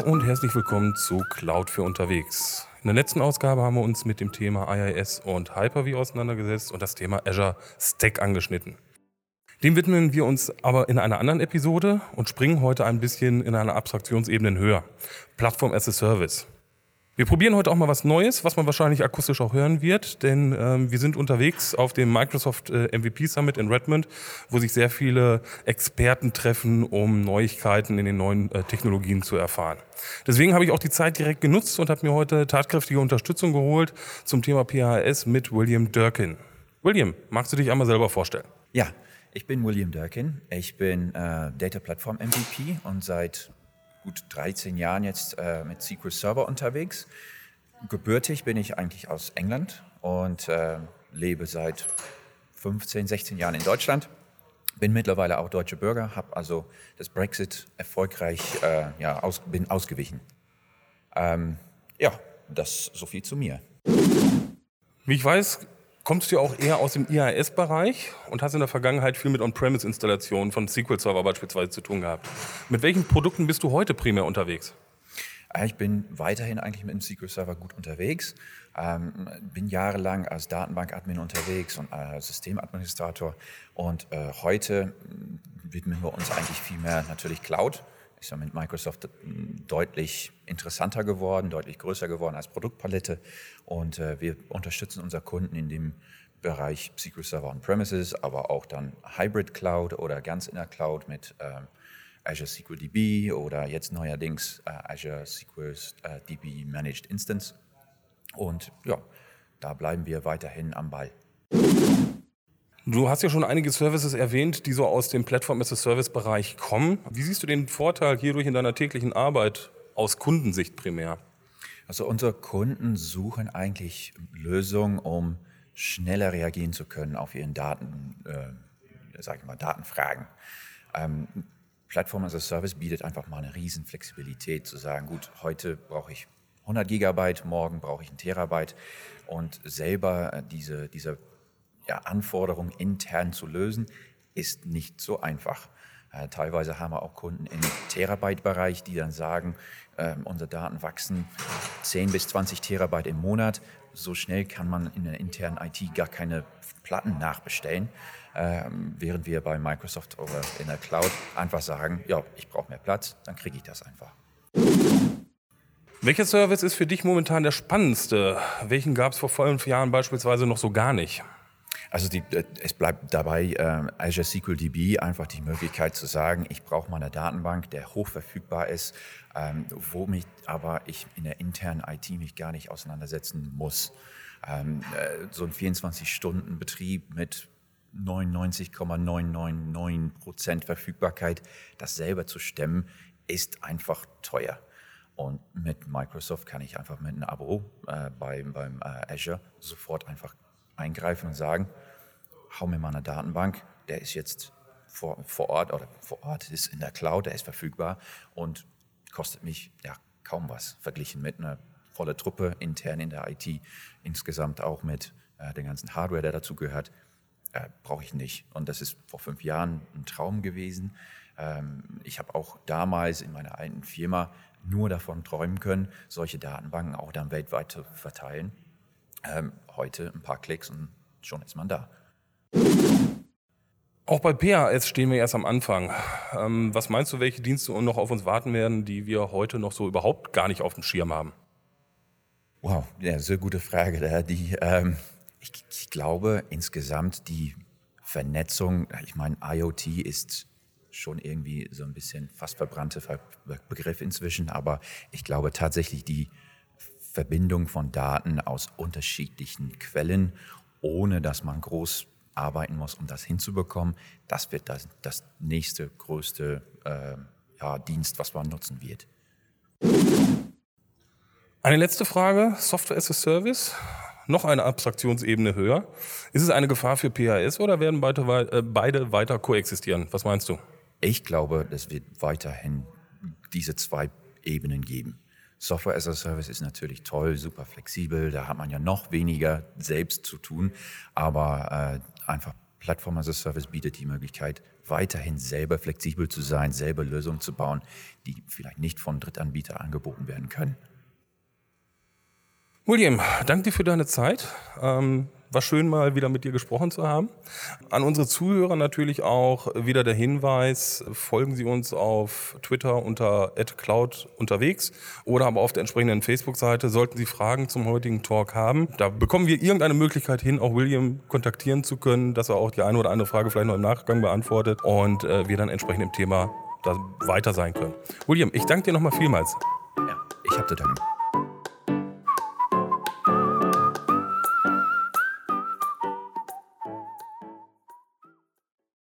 herzlich willkommen zu Cloud für unterwegs. In der letzten Ausgabe haben wir uns mit dem Thema IIS und Hyper-V auseinandergesetzt und das Thema Azure Stack angeschnitten. Dem widmen wir uns aber in einer anderen Episode und springen heute ein bisschen in eine Abstraktionsebene höher. Plattform as a Service. Wir probieren heute auch mal was Neues, was man wahrscheinlich akustisch auch hören wird, denn ähm, wir sind unterwegs auf dem Microsoft äh, MVP Summit in Redmond, wo sich sehr viele Experten treffen, um Neuigkeiten in den neuen äh, Technologien zu erfahren. Deswegen habe ich auch die Zeit direkt genutzt und habe mir heute tatkräftige Unterstützung geholt zum Thema PHS mit William Durkin. William, magst du dich einmal selber vorstellen? Ja, ich bin William Durkin. Ich bin äh, Data Platform MVP und seit gut 13 Jahren jetzt äh, mit SQL Server unterwegs. Gebürtig bin ich eigentlich aus England und äh, lebe seit 15, 16 Jahren in Deutschland. Bin mittlerweile auch deutscher Bürger, habe also das Brexit erfolgreich äh, ja, aus, bin ausgewichen. Ähm, ja, das so viel zu mir. Wie ich weiß, kommst du auch eher aus dem IAS-Bereich und hast in der Vergangenheit viel mit On-Premise-Installationen von SQL-Server beispielsweise zu tun gehabt. Mit welchen Produkten bist du heute primär unterwegs? Ich bin weiterhin eigentlich mit dem SQL Server gut unterwegs. Ähm, bin jahrelang als Datenbankadmin unterwegs und als Systemadministrator. Und äh, heute widmen wir uns eigentlich viel mehr natürlich Cloud ist ja mit Microsoft deutlich interessanter geworden, deutlich größer geworden als Produktpalette. Und äh, wir unterstützen unsere Kunden in dem Bereich SQL Server On-Premises, aber auch dann Hybrid Cloud oder ganz in der Cloud mit ähm, Azure SQL DB oder jetzt neuerdings äh, Azure SQL äh, DB Managed Instance. Und ja, da bleiben wir weiterhin am Ball. Du hast ja schon einige Services erwähnt, die so aus dem Plattform-as-a-Service-Bereich kommen. Wie siehst du den Vorteil hierdurch in deiner täglichen Arbeit aus Kundensicht primär? Also unsere Kunden suchen eigentlich Lösungen, um schneller reagieren zu können auf ihren Daten, äh, sag ich mal, Datenfragen. Ähm, Plattform as a Service bietet einfach mal eine riesen Flexibilität zu sagen, gut, heute brauche ich 100 Gigabyte, morgen brauche ich ein Terabyte und selber diese, diese ja, Anforderungen intern zu lösen, ist nicht so einfach. Äh, teilweise haben wir auch Kunden im Terabyte-Bereich, die dann sagen, äh, unsere Daten wachsen 10 bis 20 Terabyte im Monat. So schnell kann man in der internen IT gar keine Platten nachbestellen, äh, während wir bei Microsoft oder in der Cloud einfach sagen, ja, ich brauche mehr Platz, dann kriege ich das einfach. Welcher Service ist für dich momentan der spannendste? Welchen gab es vor fünf Jahren beispielsweise noch so gar nicht? Also die, äh, es bleibt dabei äh, Azure SQL DB einfach die Möglichkeit zu sagen, ich brauche mal eine Datenbank, der hochverfügbar ist, ähm, womit aber ich in der internen IT mich gar nicht auseinandersetzen muss. Ähm, äh, so ein 24-Stunden-Betrieb mit 99,999 Prozent Verfügbarkeit, das selber zu stemmen, ist einfach teuer. Und mit Microsoft kann ich einfach mit einem Abo äh, beim, beim äh, Azure sofort einfach eingreifen und sagen, hau mir mal eine Datenbank, der ist jetzt vor, vor Ort oder vor Ort ist in der Cloud, der ist verfügbar und kostet mich ja kaum was verglichen mit einer volle Truppe intern in der IT, insgesamt auch mit äh, der ganzen Hardware, der dazu gehört, äh, brauche ich nicht. Und das ist vor fünf Jahren ein Traum gewesen. Ähm, ich habe auch damals in meiner alten Firma nur davon träumen können, solche Datenbanken auch dann weltweit zu verteilen. Ähm, heute ein paar Klicks und schon ist man da. Auch bei PHS stehen wir erst am Anfang. Ähm, was meinst du, welche Dienste noch auf uns warten werden, die wir heute noch so überhaupt gar nicht auf dem Schirm haben? Wow, ja, sehr gute Frage. Die, ähm, ich, ich glaube insgesamt die Vernetzung, ich meine, IoT ist schon irgendwie so ein bisschen fast verbrannte Begriff inzwischen, aber ich glaube tatsächlich die Verbindung von Daten aus unterschiedlichen Quellen, ohne dass man groß arbeiten muss, um das hinzubekommen. Das wird das, das nächste größte äh, ja, Dienst, was man nutzen wird. Eine letzte Frage, Software as a Service, noch eine Abstraktionsebene höher. Ist es eine Gefahr für PAS oder werden beide, äh, beide weiter koexistieren? Was meinst du? Ich glaube, es wird weiterhin diese zwei Ebenen geben. Software as a Service ist natürlich toll, super flexibel, da hat man ja noch weniger selbst zu tun, aber äh, einfach Plattform as a Service bietet die Möglichkeit, weiterhin selber flexibel zu sein, selber Lösungen zu bauen, die vielleicht nicht von Drittanbietern angeboten werden können. William, danke dir für deine Zeit. Ähm, war schön, mal wieder mit dir gesprochen zu haben. An unsere Zuhörer natürlich auch wieder der Hinweis, folgen Sie uns auf Twitter unter @cloud unterwegs oder aber auf der entsprechenden Facebook-Seite. Sollten Sie Fragen zum heutigen Talk haben, da bekommen wir irgendeine Möglichkeit hin, auch William kontaktieren zu können, dass er auch die eine oder andere Frage vielleicht noch im Nachgang beantwortet und äh, wir dann entsprechend im Thema da weiter sein können. William, ich danke dir nochmal vielmals. Ja, ich habe zu danken.